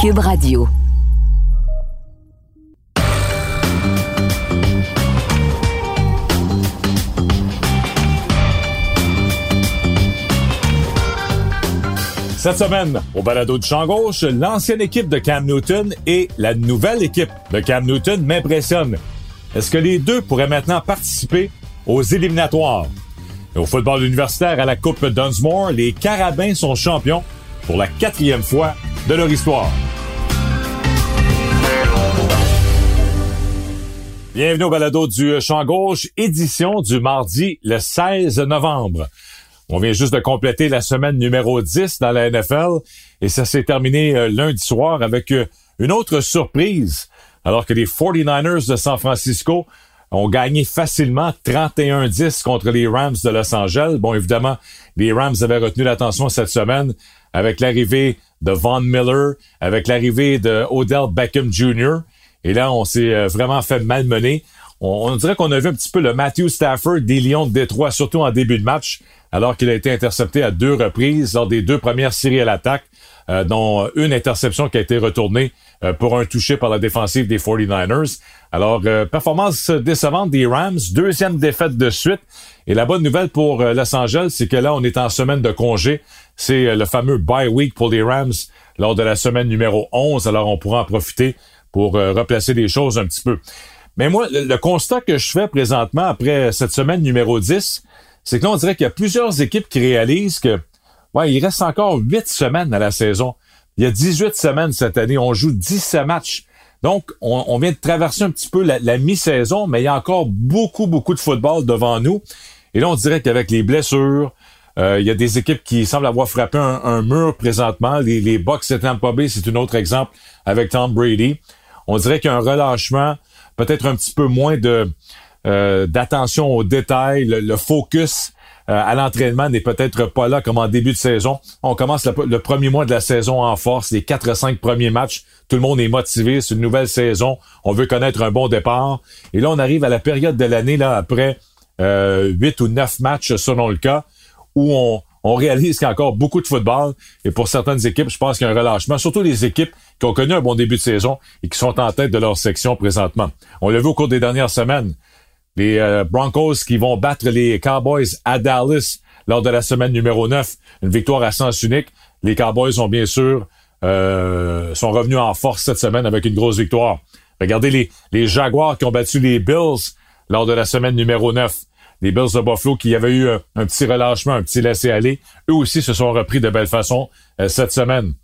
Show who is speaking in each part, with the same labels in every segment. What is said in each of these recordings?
Speaker 1: Cube Radio.
Speaker 2: Cette semaine, au balado du champ gauche, l'ancienne équipe de Cam Newton et la nouvelle équipe de Cam Newton m'impressionnent. Est-ce que les deux pourraient maintenant participer aux éliminatoires? au football universitaire à la Coupe Dunsmore, les Carabins sont champions pour la quatrième fois de leur histoire. Bienvenue au balado du champ gauche, édition du mardi le 16 novembre. On vient juste de compléter la semaine numéro 10 dans la NFL et ça s'est terminé euh, lundi soir avec euh, une autre surprise alors que les 49ers de San Francisco ont gagné facilement 31-10 contre les Rams de Los Angeles. Bon, évidemment, les Rams avaient retenu l'attention cette semaine avec l'arrivée de Von Miller, avec l'arrivée de Odell Beckham Jr. Et là, on s'est euh, vraiment fait malmener. On, dirait qu'on a vu un petit peu le Matthew Stafford des Lions de Détroit, surtout en début de match alors qu'il a été intercepté à deux reprises lors des deux premières séries à l'attaque, euh, dont une interception qui a été retournée euh, pour un touché par la défensive des 49ers. Alors, performance décevante des Rams, deuxième défaite de suite. Et la bonne nouvelle pour Los Angeles, c'est que là, on est en semaine de congé. C'est le fameux bye week pour les Rams lors de la semaine numéro 11. Alors, on pourra en profiter pour replacer les choses un petit peu. Mais moi, le constat que je fais présentement après cette semaine numéro 10, c'est que là, on dirait qu'il y a plusieurs équipes qui réalisent que, ouais, il reste encore huit semaines à la saison. Il y a 18 semaines cette année. On joue 17 matchs. Donc, on, vient de traverser un petit peu la, mi-saison, mais il y a encore beaucoup, beaucoup de football devant nous. Et là, on dirait qu'avec les blessures, euh, il y a des équipes qui semblent avoir frappé un, mur présentement. Les, les Bucks de Tampa Bay, c'est un autre exemple avec Tom Brady. On dirait qu'il y a un relâchement, peut-être un petit peu moins de, euh, d'attention aux détails, le, focus euh, à l'entraînement n'est peut-être pas là comme en début de saison. On commence le, premier mois de la saison en force, les 4-5 premiers matchs. Tout le monde est motivé, c'est une nouvelle saison. On veut connaître un bon départ. Et là, on arrive à la période de l'année, là, après euh, 8 ou 9 matchs selon le cas, où on, réalise qu'il y a encore beaucoup de football. Et pour certaines équipes, je pense qu'il y a un relâchement, surtout les équipes qui ont connu un bon début de saison et qui sont en tête de leur section présentement. On l'a vu au cours des dernières semaines les euh, Broncos qui vont battre les Cowboys à Dallas lors de la semaine numéro 9. Une victoire à sens unique. Les Cowboys ont bien sûr euh, sont revenus en force cette semaine avec une grosse victoire. Regardez les, les Jaguars qui ont battu les Bills lors de la semaine numéro 9. Les Bills de Buffalo qui avaient eu un, petit relâchement, un petit laisser-aller. Eux aussi se sont repris de belle façon euh, cette semaine.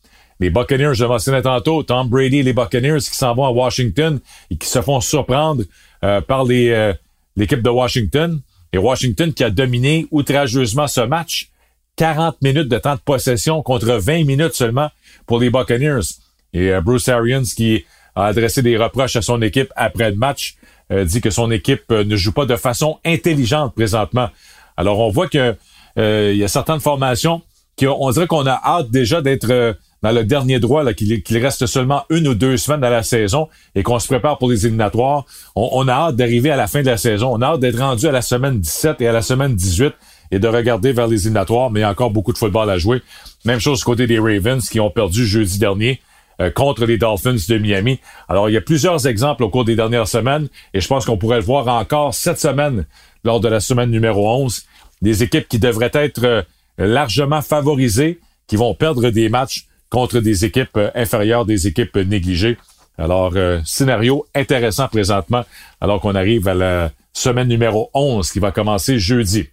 Speaker 2: Les Buccaneers, je mentionnais tantôt, Tom Brady et les Buccaneers qui s'en vont à Washington et qui se font surprendre par les, l'équipe de Washington. Et Washington qui a dominé outrageusement ce match. 40 minutes de temps de possession contre 20 minutes seulement pour les Buccaneers. Et euh, Bruce Arians qui a adressé des reproches à son équipe après le match, euh, dit que son équipe euh, ne joue pas de façon intelligente présentement. Alors on voit que il y a certaines formations qui on dirait qu'on a hâte déjà d'être dans le dernier droit, qu'il reste seulement une ou deux semaines à la saison et qu'on se prépare pour les éliminatoires. On, a hâte d'arriver à la fin de la saison. On a hâte d'être rendu à la semaine 17 et à la semaine 18 et de regarder vers les éliminatoires, mais il y a encore beaucoup de football à jouer. Même chose côté des Ravens qui ont perdu jeudi dernier euh, contre les Dolphins de Miami. Alors, il y a plusieurs exemples au cours des dernières semaines et je pense qu'on pourrait le voir encore cette semaine lors de la semaine numéro 11. Des équipes qui devraient être euh, largement favorisées, qui vont perdre des matchs contre des équipes euh, inférieures, des équipes négligées. Alors, scénario intéressant présentement, alors qu'on arrive à la semaine numéro 11 qui va commencer jeudi.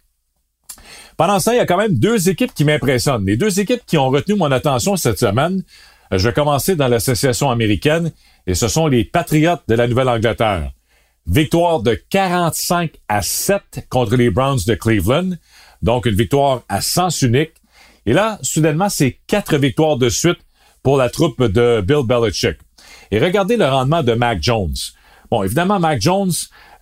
Speaker 2: Pendant ça, il y a quand même deux équipes qui m'impressionnent. Les deux équipes qui ont retenu mon attention cette semaine, je vais commencer dans l'association américaine et ce sont les Patriots de la Nouvelle-Angleterre. Victoire de 45 à 7 contre les Browns de Cleveland. Donc, une victoire à sens unique. Et là, soudainement, c'est quatre victoires de suite pour la troupe de Bill Belichick. Et regardez le rendement de Mac Jones. Bon, évidemment, Mac Jones,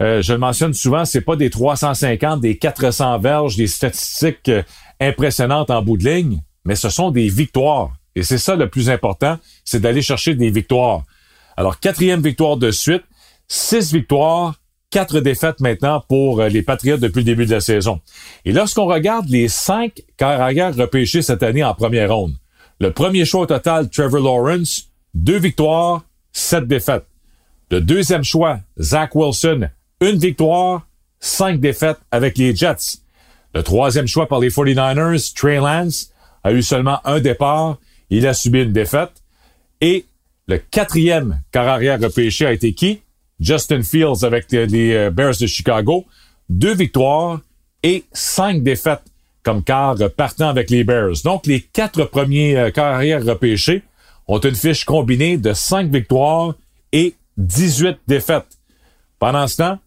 Speaker 2: euh, je le mentionne souvent, c'est pas des 350, des 400 verges, des statistiques euh, impressionnantes en bout de ligne, mais ce sont des victoires. Et c'est ça le plus important, c'est d'aller chercher des victoires. Alors, quatrième victoire de suite, six victoires, quatre défaites maintenant pour euh, les Patriotes depuis le début de la saison. Et lorsqu'on regarde les cinq carrières repêchés cette année en première ronde, le premier choix au total, Trevor Lawrence, deux victoires, sept défaites. Le deuxième choix, Zach Wilson, une victoire, cinq défaites avec les Jets. Le troisième choix par les 49ers, Trey Lance, a eu seulement un départ. Il a subi une défaite. Et le quatrième carrière repêché a été qui? Justin Fields avec les euh, Bears de Chicago. Deux victoires et cinq défaites comme quart partant avec les Bears. Donc, les quatre premiers euh, carrières repêchés ont une fiche combinée de cinq victoires et 18 défaites. Pendant ce temps,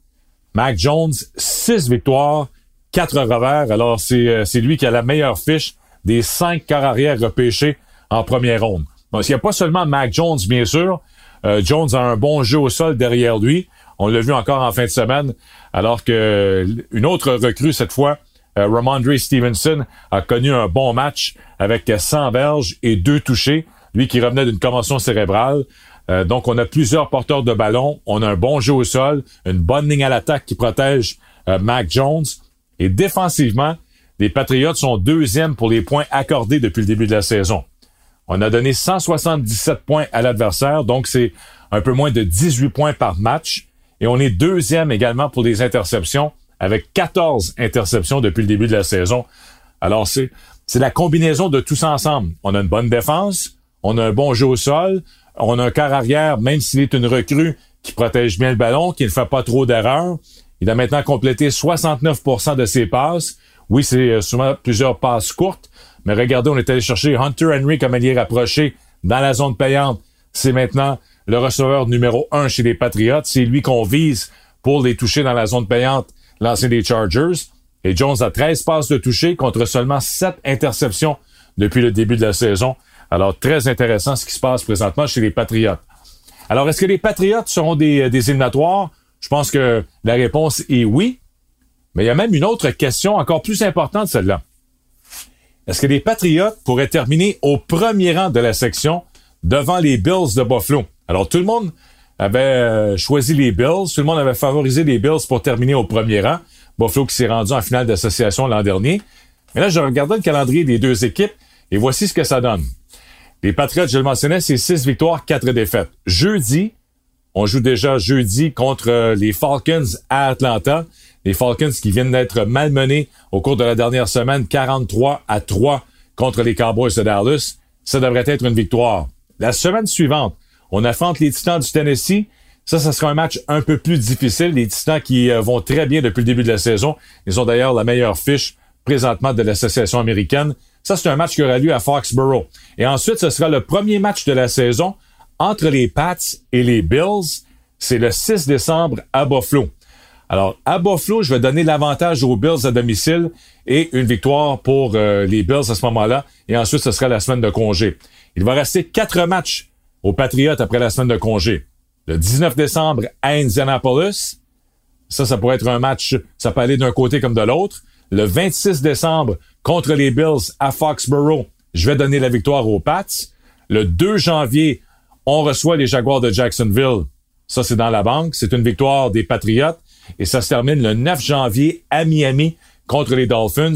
Speaker 2: Mac Jones, 6 victoires, 4 revers. Alors, euh, c'est lui qui a la meilleure fiche des 5 carrières repêchés en première ronde. Bon, il n'y a pas seulement Mac Jones, bien sûr, euh, Jones a un bon jeu au sol derrière lui. On l'a vu encore en fin de semaine, alors que une autre recrue cette fois, euh, Ramondre Stevenson, a connu un bon match avec 100 verges et deux touchés. Lui qui revenait d'une commotion cérébrale. Euh, donc, on a plusieurs porteurs de ballon. On a un bon jeu au sol, une bonne ligne à l'attaque qui protège euh, Mac Jones. Et défensivement, les Patriots sont deuxièmes pour les points accordés depuis le début de la saison. On a donné 177 points à l'adversaire, donc c'est un peu moins de 18 points par match. Et on est deuxième également pour les interceptions, avec 14 interceptions depuis le début de la saison. Alors c'est c'est la combinaison de tous ensemble. On a une bonne défense, on a un bon jeu au sol, on a un quart arrière, même s'il est une recrue qui protège bien le ballon, qui ne fait pas trop d'erreurs. Il a maintenant complété 69% de ses passes. Oui, c'est euh, souvent plusieurs passes courtes, mais regardez, on est allé chercher Hunter Henry comme allié rapproché dans la zone payante. C'est maintenant le receveur numéro un chez les Patriots. C'est lui qu'on vise pour les toucher dans la zone payante, l'ancien des Chargers. Et Jones a 13 passes de toucher contre seulement 7 interceptions depuis le début de la saison. Alors, très intéressant ce qui se passe présentement chez les Patriots. Alors, est-ce que les Patriots seront des, des éliminatoires? Je pense que la réponse est oui. Mais il y a même une autre question encore plus importante, celle-là. Est-ce que les Patriots pourraient terminer au premier rang de la section devant les Bills de Buffalo? Alors, tout le monde avait euh, choisi les Bills, tout le monde avait favorisé les Bills pour terminer au premier rang. Buffalo qui s'est rendu en finale d'association l'an dernier. Mais là, je regardais le calendrier des deux équipes et voici ce que ça donne. Les Patriots, je le mentionnais, c'est six victoires, quatre défaites. Jeudi, on joue déjà jeudi contre euh, les Falcons à Atlanta. Les Falcons qui viennent d'être malmenés au cours de la dernière semaine, 43 à 3 contre les Cowboys de Dallas. Ça devrait être une victoire. La semaine suivante, on affronte les Titans du Tennessee. Ça, ça sera un match un peu plus difficile. Les Titans qui euh, vont très bien depuis le début de la saison. Ils ont d'ailleurs la meilleure fiche présentement de l'association américaine. Ça, c'est un match qui aura lieu à Foxborough. Et ensuite, ce sera le premier match de la saison entre les Pats et les Bills. C'est le 6 décembre à Buffalo. Alors, à Buffalo, je vais donner l'avantage aux Bills à domicile et une victoire pour euh, les Bills à ce moment-là. Et ensuite, ce sera la semaine de congé. Il va rester quatre matchs aux Patriots après la semaine de congé. Le 19 décembre à Indianapolis. Ça, ça pourrait être un match, ça peut aller d'un côté comme de l'autre. Le 26 décembre contre les Bills à Foxborough. Je vais donner la victoire aux Pats. Le 2 janvier, on reçoit les Jaguars de Jacksonville. Ça, c'est dans la banque. C'est une victoire des Patriots. Et ça se termine le 9 janvier à Miami contre les Dolphins.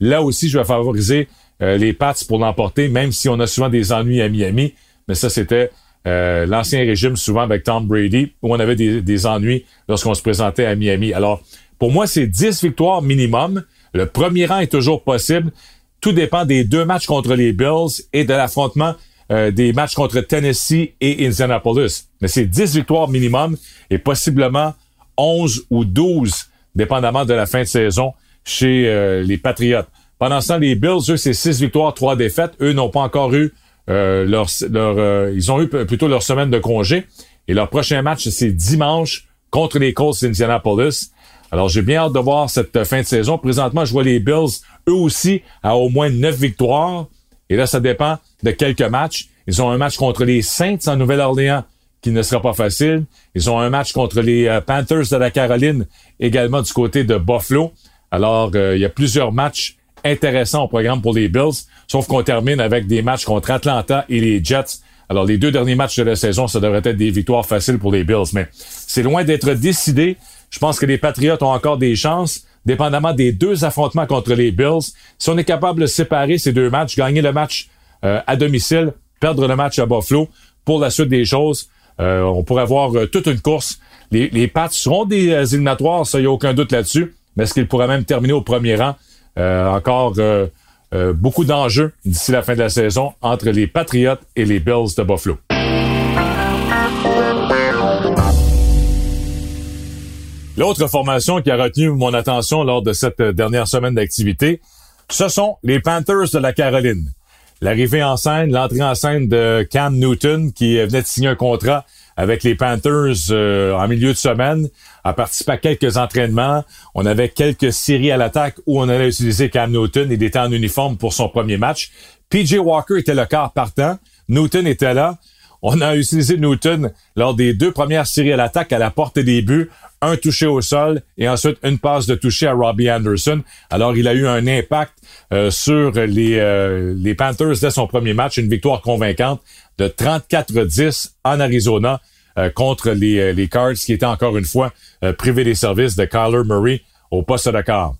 Speaker 2: Là aussi, je vais favoriser euh, les Pats pour l'emporter, même si on a souvent des ennuis à Miami. Mais ça, c'était euh, l'ancien régime, souvent avec Tom Brady, où on avait des, des ennuis lorsqu'on se présentait à Miami. Alors, pour moi, c'est 10 victoires minimum. Le premier rang est toujours possible. Tout dépend des deux matchs contre les Bills et de l'affrontement des matchs contre Tennessee et Indianapolis. Mais c'est 10 victoires minimum et possiblement 11 ou 12, dépendamment de la fin de saison chez les Patriots. Pendant ce temps, les Bills, eux, c'est 6 victoires, 3 défaites. Eux n'ont pas encore eu leur... leur ils ont eu plutôt leur semaine de congé. Et leur prochain match, c'est dimanche contre les Colts d'Indianapolis. Alors, j'ai bien hâte de voir cette fin de saison. Présentement, je vois les Bills, eux aussi, à au moins neuf victoires. Et là, ça dépend de quelques matchs. Ils ont un match contre les Saints en Nouvelle-Orléans qui ne sera pas facile. Ils ont un match contre les euh, Panthers de la Caroline, également du côté de Buffalo. Alors, euh, il y a plusieurs matchs intéressants au programme pour les Bills, sauf qu'on termine avec des matchs contre Atlanta et les Jets. Alors, les deux derniers matchs de la saison, ça devrait être des victoires faciles pour les Bills, mais c'est loin d'être décidé. Je pense que les Patriots ont encore des chances, dépendamment des deux affrontements contre les Bills. Si on est capable de séparer ces deux matchs, gagner le match euh, à domicile, perdre le match à Buffalo, pour la suite des choses, euh, on pourrait avoir euh, toute une course. Les, les Pats seront des éliminatoires, ça, il n'y a aucun doute là-dessus. Mais est-ce qu'ils pourraient même terminer au premier rang? encore beaucoup d'enjeux d'ici la fin de la saison entre les Patriots et les Bills de Buffalo. L'autre formation qui a retenu mon attention lors de cette dernière semaine d'activité, ce sont les Panthers de la Caroline. L'arrivée en scène, l'entrée en scène de Cam Newton qui venait de signer un contrat avec les Panthers euh, en milieu de semaine, a participé à quelques entraînements. On avait quelques séries à l'attaque où on allait utiliser Cam Newton. Il était en uniforme pour son premier match. PJ Walker était le quart partant. Newton était là. On a utilisé Newton lors des deux premières séries à l'attaque à la porte des buts, un touché au sol et ensuite une passe de toucher à Robbie Anderson. Alors il a eu un impact euh, sur les, euh, les Panthers dès son premier match, une victoire convaincante de 34-10 en Arizona euh, contre les, les Cards qui étaient encore une fois privés des services de Kyler Murray au poste de quart.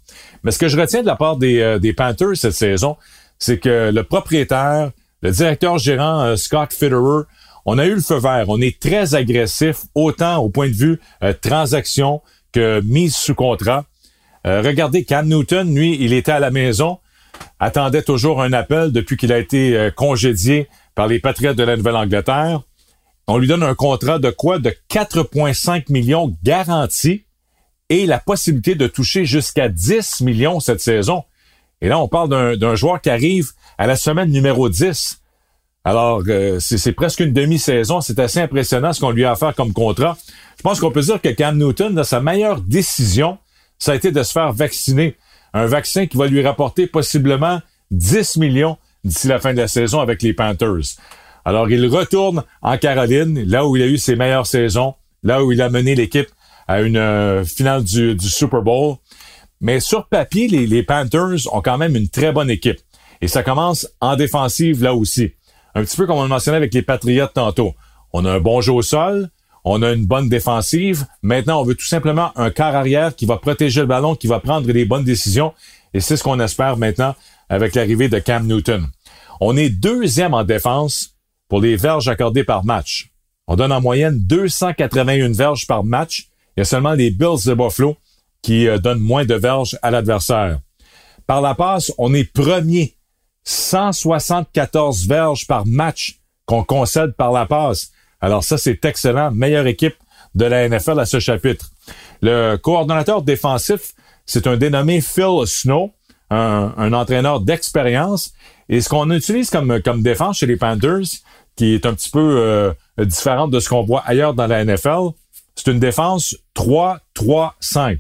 Speaker 2: Mais ce que je retiens de la part des, des Panthers cette saison, c'est que le propriétaire, le directeur gérant Scott Fitterer on a eu le feu vert. On est très agressif, autant au point de vue euh, transaction que mise sous contrat. Euh, regardez, Cam Newton, lui, il était à la maison, attendait toujours un appel depuis qu'il a été euh, congédié par les Patriotes de la Nouvelle-Angleterre. On lui donne un contrat de quoi? De 4,5 millions garantis et la possibilité de toucher jusqu'à 10 millions cette saison. Et là, on parle d'un joueur qui arrive à la semaine numéro 10. Alors, euh, c'est presque une demi-saison. C'est assez impressionnant ce qu'on lui a offert comme contrat. Je pense qu'on peut dire que Cam Newton, dans sa meilleure décision, ça a été de se faire vacciner. Un vaccin qui va lui rapporter possiblement 10 millions d'ici la fin de la saison avec les Panthers. Alors, il retourne en Caroline, là où il a eu ses meilleures saisons, là où il a mené l'équipe à une euh, finale du, Super Bowl. Mais sur papier, les, les Panthers ont quand même une très bonne équipe. Et ça commence en défensive là aussi un petit peu comme on le mentionnait avec les Patriotes tantôt. On a un bon jeu au sol, on a une bonne défensive. Maintenant, on veut tout simplement un quart arrière qui va protéger le ballon, qui va prendre les bonnes décisions. Et c'est ce qu'on espère maintenant avec l'arrivée de Cam Newton. On est deuxième en défense pour les verges accordées par match. On donne en moyenne 281 verges par match. Il y a seulement les Bills de Buffalo qui euh, donnent moins de verges à l'adversaire. Par la passe, on est premier 174 verges par match qu'on concède par la passe. Alors ça, c'est excellent. Meilleure équipe de la NFL à ce chapitre. Le coordonnateur défensif, c'est un dénommé Phil Snow, un, entraîneur d'expérience. Et ce qu'on utilise comme, défense chez les Panthers, qui est un petit peu euh, différente de ce qu'on voit ailleurs dans la NFL, c'est une défense 3-3-5.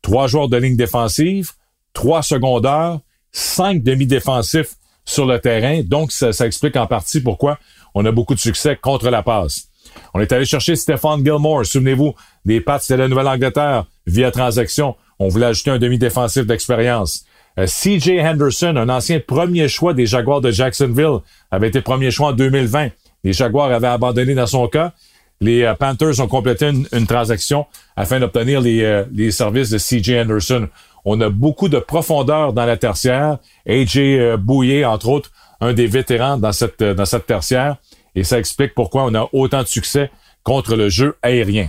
Speaker 2: Trois joueurs de ligne défensive, trois secondaires, cinq demi-défensifs sur le terrain. Donc, ça, explique en partie pourquoi on a beaucoup de succès contre la passe. On est allé chercher Stéphane Gilmore. Souvenez-vous, des pattes de la Nouvelle-Angleterre via transaction. On voulait ajouter un demi-défensif d'expérience. Euh, CJ Henderson, un ancien premier choix des Jaguars de Jacksonville, avait été premier choix en 2020. Les Jaguars avaient abandonné dans son cas. Les euh, Panthers ont complété une, transaction afin d'obtenir les, euh, les services de CJ Henderson. On a beaucoup de profondeur dans la tertiaire. AJ euh, Bouillet, entre autres, un des vétérans dans cette, euh, dans cette tertiaire. Et ça explique pourquoi on a autant de succès contre le jeu aérien.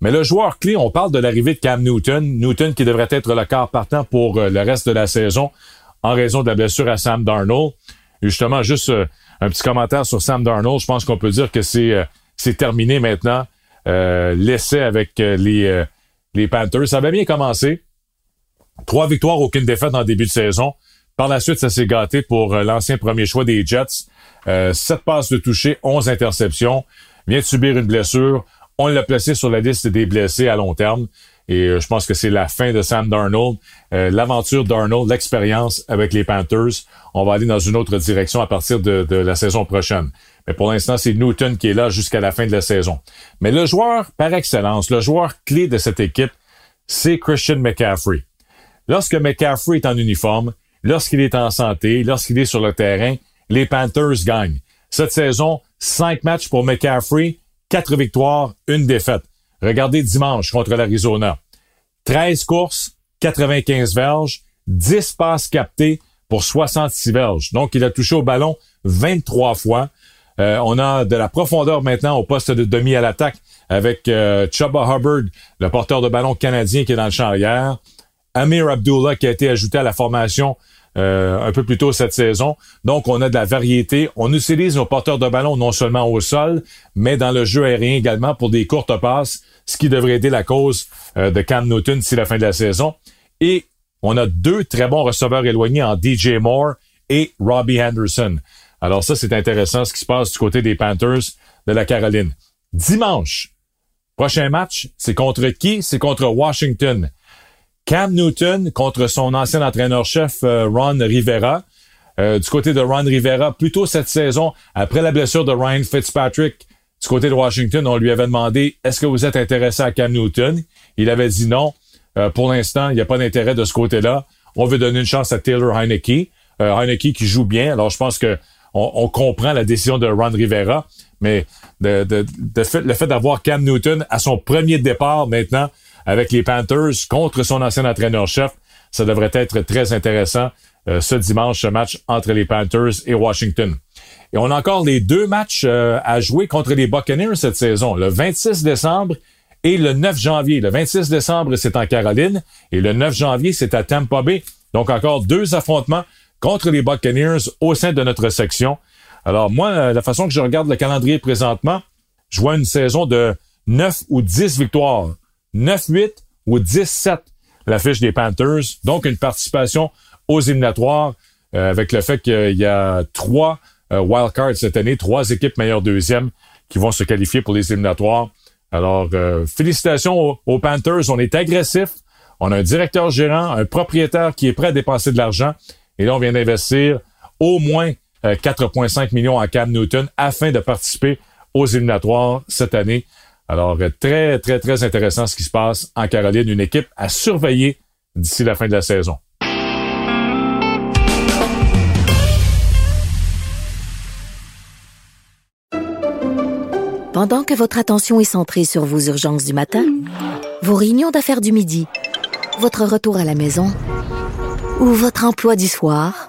Speaker 2: Mais le joueur clé, on parle de l'arrivée de Cam Newton. Newton qui devrait être le quart partant pour euh, le reste de la saison en raison de la blessure à Sam Darnold. justement, juste un petit commentaire sur Sam Darnold. Je pense qu'on peut dire que c'est c'est terminé maintenant. Euh, L'essai avec les, les Panthers. Ça avait bien commencé. Trois victoires, aucune défaite en début de saison. Par la suite, ça s'est gâté pour l'ancien premier choix des Jets. sept passes de toucher, onze interceptions. Vient de subir une blessure. On l'a placé sur la liste des blessés à long terme. Et euh, je pense que c'est la fin de Sam Darnold. Euh, l'aventure Darnold, l'expérience avec les Panthers. On va aller dans une autre direction à partir de, la saison prochaine. Mais pour l'instant, c'est Newton qui est là jusqu'à la fin de la saison. Mais le joueur par excellence, le joueur clé de cette équipe, c'est Christian McCaffrey. Lorsque McCaffrey est en uniforme, lorsqu'il est en santé, lorsqu'il est sur le terrain, les Panthers gagnent. Cette saison, cinq matchs pour McCaffrey, quatre victoires, une défaite. Regardez dimanche contre l'Arizona. 13 courses, 95 verges, 10 passes captées pour 66 verges. Donc, il a touché au ballon 23 fois. Euh, on a de la profondeur maintenant au poste de demi à l'attaque avec euh, Chuba Hubbard, le porteur de ballon canadien qui est dans le champ arrière. Amir Abdullah qui a été ajouté à la formation euh, un peu plus tôt cette saison. Donc, on a de la variété. On utilise nos porteurs de ballon non seulement au sol, mais dans le jeu aérien également pour des courtes passes, ce qui devrait aider la cause euh, de Cam Newton d'ici la fin de la saison. Et on a deux très bons receveurs éloignés en DJ Moore et Robbie Henderson. Alors ça, c'est intéressant ce qui se passe du côté des Panthers de la Caroline. Dimanche, prochain match, c'est contre qui? C'est contre Washington. Cam Newton contre son ancien entraîneur-chef euh, Ron Rivera. Euh, du côté de Ron Rivera, plutôt cette saison, après la blessure de Ryan Fitzpatrick, du côté de Washington, on lui avait demandé est-ce que vous êtes intéressé à Cam Newton? Il avait dit non. Euh, pour l'instant, il n'y a pas d'intérêt de ce côté-là. On veut donner une chance à Taylor Heineke. Heineke qui joue bien. Alors, je pense que on, comprend la décision de Ron Rivera, mais de, le fait d'avoir Cam Newton à son premier départ maintenant, avec les Panthers contre son ancien entraîneur-chef. Ça devrait être très intéressant euh, ce dimanche, ce match entre les Panthers et Washington. Et on a encore les deux matchs euh, à jouer contre les Buccaneers cette saison, le 26 décembre et le 9 janvier. Le 26 décembre, c'est en Caroline et le 9 janvier, c'est à Tampa Bay. Donc encore deux affrontements contre les Buccaneers au sein de notre section. Alors moi, euh, la façon que je regarde le calendrier présentement, je vois une saison de 9 ou 10 victoires 9-8 ou 10-7 la fiche des Panthers. Donc, une participation aux éliminatoires euh, avec le fait qu'il y a trois euh, wildcards cette année, trois équipes meilleures deuxièmes qui vont se qualifier pour les éliminatoires. Alors, euh, félicitations aux, Panthers. On est agressif. On a un directeur gérant, un propriétaire qui est prêt à dépenser de l'argent. Et là, on vient d'investir au moins 4,5 millions à Cam Newton afin de participer aux éliminatoires cette année. Alors, euh, très, très, très intéressant ce qui se passe en Caroline. Une équipe à surveiller d'ici la fin de la saison.
Speaker 1: Pendant que votre attention est centrée sur vos urgences du matin, vos réunions d'affaires du midi, votre retour à la maison ou votre emploi du soir,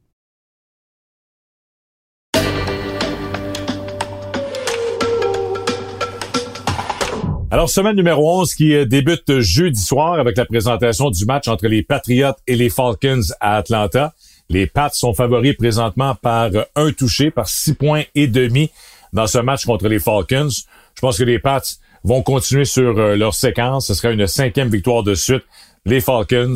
Speaker 2: Alors, semaine numéro 11 qui euh, débute jeudi soir avec la présentation du match entre les Patriots et les Falcons à Atlanta. Les Pats sont favoris présentement par un touché, par six points et demi dans ce match contre les Falcons. Je pense que les Pats vont continuer sur euh, leur séquence. Ce sera une cinquième victoire de suite. Les Falcons.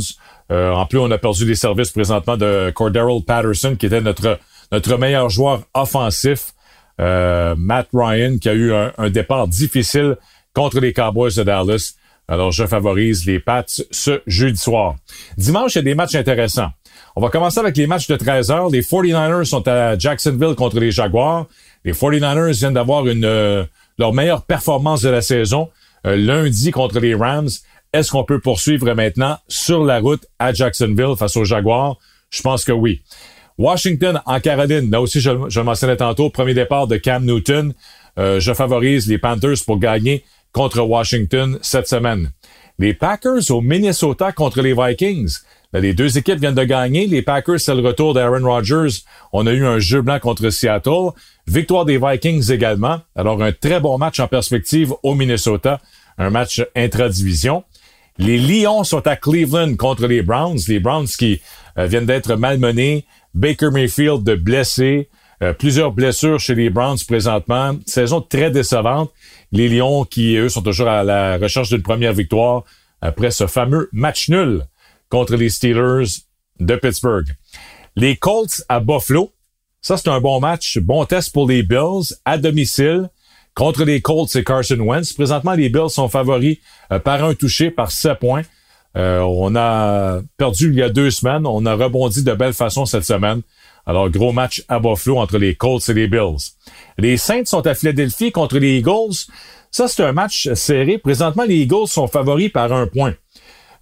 Speaker 2: Euh, en plus, on a perdu les services présentement de Cordero Patterson, qui était notre notre meilleur joueur offensif. Euh, Matt Ryan, qui a eu un, un, départ difficile contre les Cowboys de Dallas. Alors, je favorise les Pats ce jeudi soir. Dimanche, il y a des matchs intéressants. On va commencer avec les matchs de 13 heures. Les 49ers sont à Jacksonville contre les Jaguars. Les 49ers viennent d'avoir une euh, leur meilleure performance de la saison euh, lundi contre les Rams. Est-ce qu'on peut poursuivre maintenant sur la route à Jacksonville face aux Jaguars? Je pense que oui. Washington en Caroline, là aussi je, je le mentionnais tantôt, premier départ de Cam Newton. Euh, je favorise les Panthers pour gagner contre Washington cette semaine. Les Packers au Minnesota contre les Vikings. les deux équipes viennent de gagner. Les Packers, c'est le retour d'Aaron Rodgers. On a eu un jeu blanc contre Seattle. Victoire des Vikings également. Alors, un très bon match en perspective au Minnesota. Un match intra-division. Les Lions sont à Cleveland contre les Browns. Les Browns qui euh, viennent d'être malmenés. Baker Mayfield de blessé. Euh, plusieurs blessures chez les Browns présentement. Saison très décevante. Les Lions qui, eux, sont toujours à la recherche d'une première victoire après ce fameux match nul contre les Steelers de Pittsburgh. Les Colts à Buffalo. Ça, c'est un bon match. Bon test pour les Bills à domicile. Contre les Colts, c'est Carson Wentz. Présentement, les Bills sont favoris euh, par un touché, par 7 points. Euh, on a perdu il y a deux semaines. On a rebondi de belle façon cette semaine. Alors, gros match à Buffalo entre les Colts et les Bills. Les Saints sont à Philadelphie contre les Eagles. Ça, c'est un match serré. Présentement, les Eagles sont favoris par un point.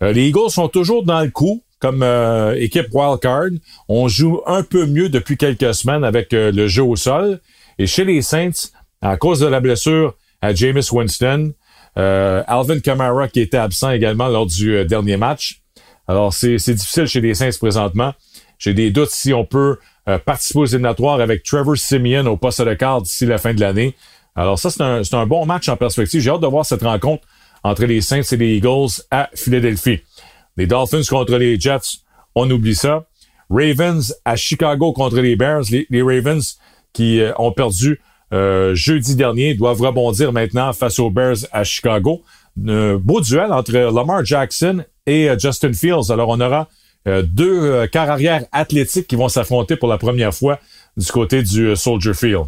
Speaker 2: Euh, les Eagles sont toujours dans le coup comme euh, équipe wildcard. On joue un peu mieux depuis quelques semaines avec euh, le jeu au sol. Et chez les Saints, à cause de la blessure à Jameis Winston, Alvin Kamara qui était absent également lors du dernier match. Alors, c'est difficile chez les Saints présentement. J'ai des doutes si on peut euh, participer aux éliminatoires avec Trevor Simeon au poste de quart d'ici la fin de l'année. Alors ça, c'est un, un, bon match en perspective. J'ai hâte de voir cette rencontre entre les Saints et les Eagles à Philadelphie. Les Dolphins contre les Jets, on oublie ça. Ravens à Chicago contre les Bears. Les, Ravens qui euh, ont perdu euh, jeudi dernier doivent rebondir maintenant face aux Bears à Chicago. Un beau duel entre Lamar Jackson et Justin Fields. Alors on aura euh, deux euh, arrière athlétiques qui vont s'affronter pour la première fois du côté du euh, Soldier Field.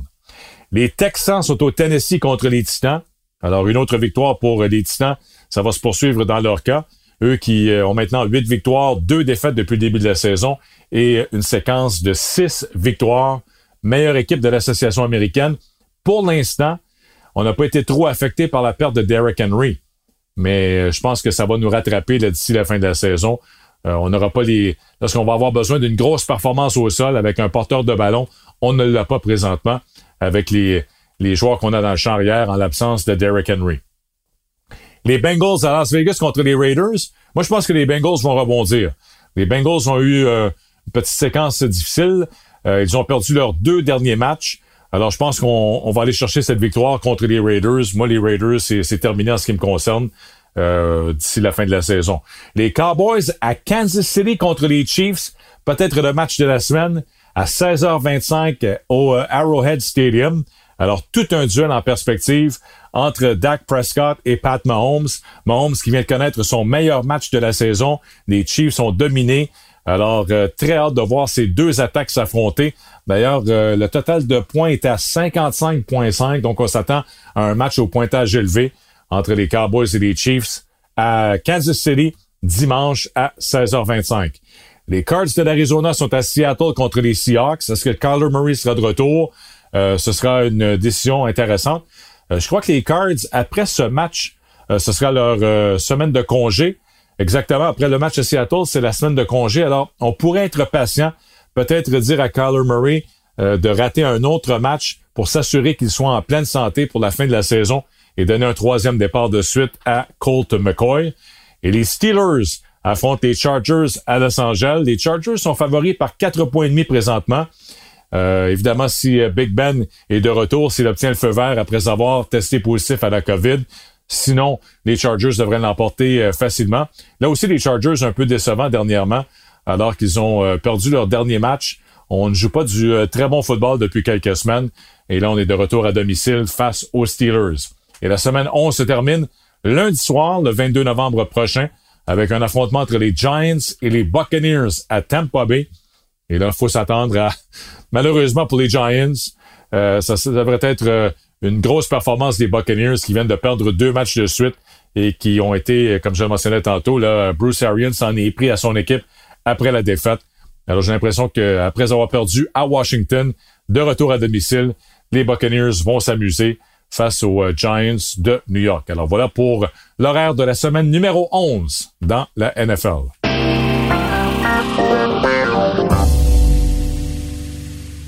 Speaker 2: Les Texans sont au Tennessee contre les Titans. Alors, une autre victoire pour les Titans. Ça va se poursuivre dans leur cas. Eux qui ont maintenant huit victoires, deux défaites depuis le début de la saison et une séquence de six victoires. Meilleure équipe de l'association américaine. Pour l'instant, on n'a pas été trop affecté par la perte de Derrick Henry. Mais je pense que ça va nous rattraper d'ici la fin de la saison. Euh, on n'aura pas les. Lorsqu'on va avoir besoin d'une grosse performance au sol avec un porteur de ballon, on ne l'a pas présentement avec les, les joueurs qu'on a dans le champ arrière en l'absence de Derrick Henry. Les Bengals à Las Vegas contre les Raiders. Moi, je pense que les Bengals vont rebondir. Les Bengals ont eu euh, une petite séquence difficile. Euh, ils ont perdu leurs deux derniers matchs. Alors, je pense qu'on va aller chercher cette victoire contre les Raiders. Moi, les Raiders, c'est terminé en ce qui me concerne. Euh, d'ici la fin de la saison. Les Cowboys à Kansas City contre les Chiefs, peut-être le match de la semaine à 16h25 au euh, Arrowhead Stadium. Alors, tout un duel en perspective entre Dak Prescott et Pat Mahomes. Mahomes qui vient de connaître son meilleur match de la saison. Les Chiefs sont dominés. Alors, euh, très hâte de voir ces deux attaques s'affronter. D'ailleurs, le total de points est à 55.5, donc on s'attend à un match au pointage élevé entre les Cowboys et les Chiefs à Kansas City dimanche à 16h25. Les Cards de l'Arizona sont à Seattle contre les Seahawks. Est-ce que Kyler Murray sera de retour? Euh, ce sera une décision intéressante. Euh, je crois que les Cards, après ce match, euh, ce sera leur semaine de congé. Exactement, après le match à Seattle, c'est la semaine de congé. Alors, on pourrait être patient, peut-être dire à Kyler Murray de rater un autre match pour s'assurer qu'il soit en pleine santé pour la fin de la saison et donner un troisième départ de suite à Colt McCoy. Et les Steelers affrontent les Chargers à Los Angeles. Les Chargers sont favoris par quatre points et demi présentement. Euh, évidemment, si euh, Big Ben est de retour, s'il obtient le feu vert après avoir testé positif à la COVID, sinon, les Chargers devraient l'emporter euh, facilement. Là aussi, les Chargers un peu décevants dernièrement, alors qu'ils ont perdu leur dernier match. On ne joue pas du très bon football depuis quelques semaines. Et là, on est de retour à domicile face aux Steelers. Et la semaine 11 se termine lundi soir, le 22 novembre prochain, avec un affrontement entre les Giants et les Buccaneers à Tampa Bay. Et là, faut s'attendre à, malheureusement pour les Giants, euh, ça, devrait être euh, une grosse performance des Buccaneers qui viennent de perdre deux matchs de suite et qui ont été, comme je le mentionnais tantôt, là, Bruce Arians s'en est pris à son équipe après la défaite Alors j'ai l'impression qu'après avoir perdu à Washington, de retour à domicile, les Buccaneers vont s'amuser face aux euh, Giants de New York. Alors voilà pour l'horaire de la semaine numéro 11 dans la NFL.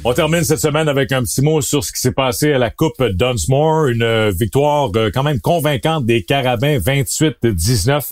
Speaker 2: On termine cette semaine avec un petit mot sur ce qui s'est passé à la Coupe Dunsmore. Une euh, victoire euh, quand même convaincante des Carabins 28-19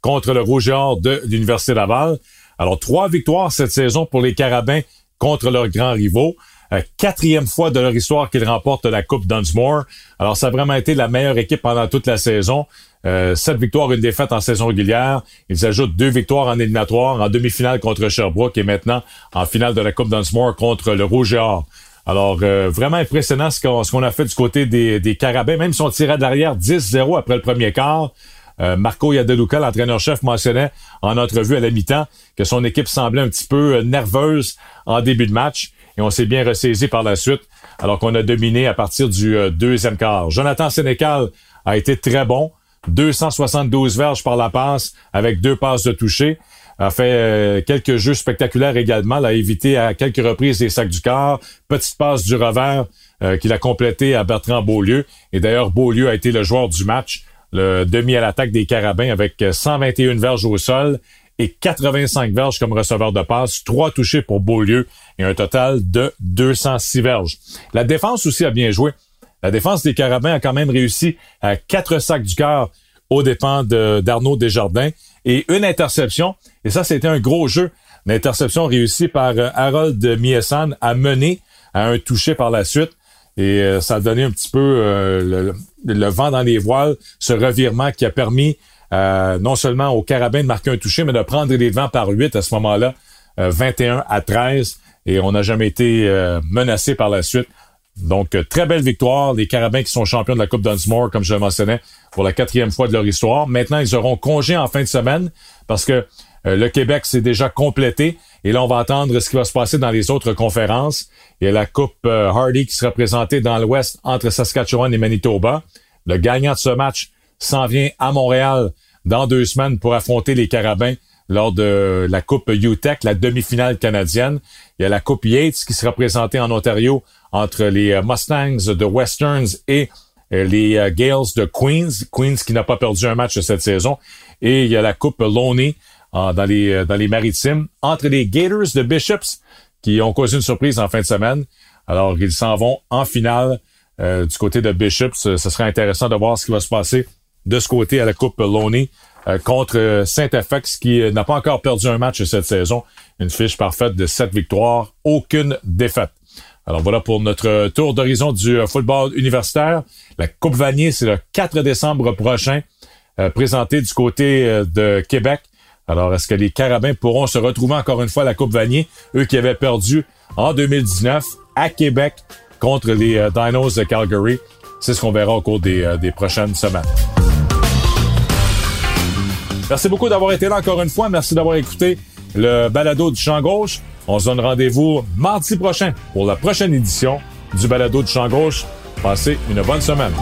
Speaker 2: contre le Rouge de l'Université Laval. Alors, trois victoires cette saison pour les Carabins contre leurs grands rivaux. Euh, quatrième fois de leur histoire qu'ils remportent la Coupe Dunsmore. Alors, ça a vraiment été la meilleure équipe pendant toute la saison. Euh, sept victoires, une défaite en saison régulière. Ils ajoutent deux victoires en éliminatoire, en demi-finale contre Sherbrooke et maintenant en finale de la Coupe Dunsmore contre le Rouge et Or. Alors, euh, vraiment impressionnant ce qu'on a fait du côté des, des Carabins, même si on tirait derrière 10-0 après le premier quart. Euh, Marco Yadeluca, l'entraîneur-chef, mentionnait en entrevue à la mi-temps que son équipe semblait un petit peu nerveuse en début de match et on s'est bien ressaisi par la suite alors qu'on a dominé à partir du deuxième quart. Jonathan Sénécal a été très bon. 272 verges par la passe avec deux passes de toucher. A fait euh, quelques jeux spectaculaires également. a évité à quelques reprises des sacs du quart. Petite passe du revers euh, qu'il a complété à Bertrand Beaulieu. Et d'ailleurs, Beaulieu a été le joueur du match, le demi à l'attaque des Carabins avec 121 verges au sol et 85 verges comme receveur de passe, trois touchés pour Beaulieu et un total de 206 verges. La défense aussi a bien joué. La défense des Carabins a quand même réussi à quatre sacs du cœur aux dépens d'Arnaud Desjardins et une interception. Et ça, c'était un gros jeu. Une interception réussie par euh, Harold Miesan à mener à un toucher par la suite. Et euh, ça a donné un petit peu euh, le, vent dans les voiles, ce revirement qui a permis non seulement aux Carabins de marquer un toucher, mais de prendre les devants par 8 à ce moment-là, 21 à 13. Et on n'a jamais été menacé par la suite. Donc, euh, très belle victoire. Les Carabins qui sont champions de la Coupe Dunsmore, comme je le mentionnais, pour la quatrième fois de leur histoire. Maintenant, ils auront congé en fin de semaine parce que euh, le Québec s'est déjà complété. Et là, on va attendre ce qui va se passer dans les autres conférences. Il y a la Coupe euh, Hardy qui sera présentée dans l'Ouest entre Saskatchewan et Manitoba. Le gagnant de ce match s'en vient à Montréal dans deux semaines pour affronter les Carabins lors de la Coupe UTEC, la demi-finale canadienne. Il y a la Coupe Yates qui sera présentée en Ontario entre les euh, Mustangs de Westerns et euh, les euh, Gales de Queens. Queens qui n'a pas perdu un match cette saison. Et il y a la Coupe Loney dans les dans les maritimes entre les Gators de Bishops qui ont causé une surprise en fin de semaine. Alors ils s'en vont en finale du côté de Bishops. Ce serait intéressant de voir ce qui va se passer de ce côté à la Coupe Loney contre Saint-FX qui n'a pas encore perdu un match cette saison. Une fiche parfaite de sept victoires, aucune défaite. Alors voilà pour notre tour d'horizon du euh, football universitaire. La Coupe Vanier, c'est le 4 décembre prochain, euh, présenté du côté euh, de Québec. Alors, est-ce que les Carabins pourront se retrouver encore une fois à la Coupe Vanier, eux qui avaient perdu en 2019 à Québec contre les Dinos de Calgary? C'est ce qu'on verra au cours des, des prochaines semaines. Merci beaucoup d'avoir été là encore une fois. Merci d'avoir écouté le balado du champ gauche. On se donne rendez-vous mardi prochain pour la prochaine édition du balado du champ gauche. Passez une bonne semaine.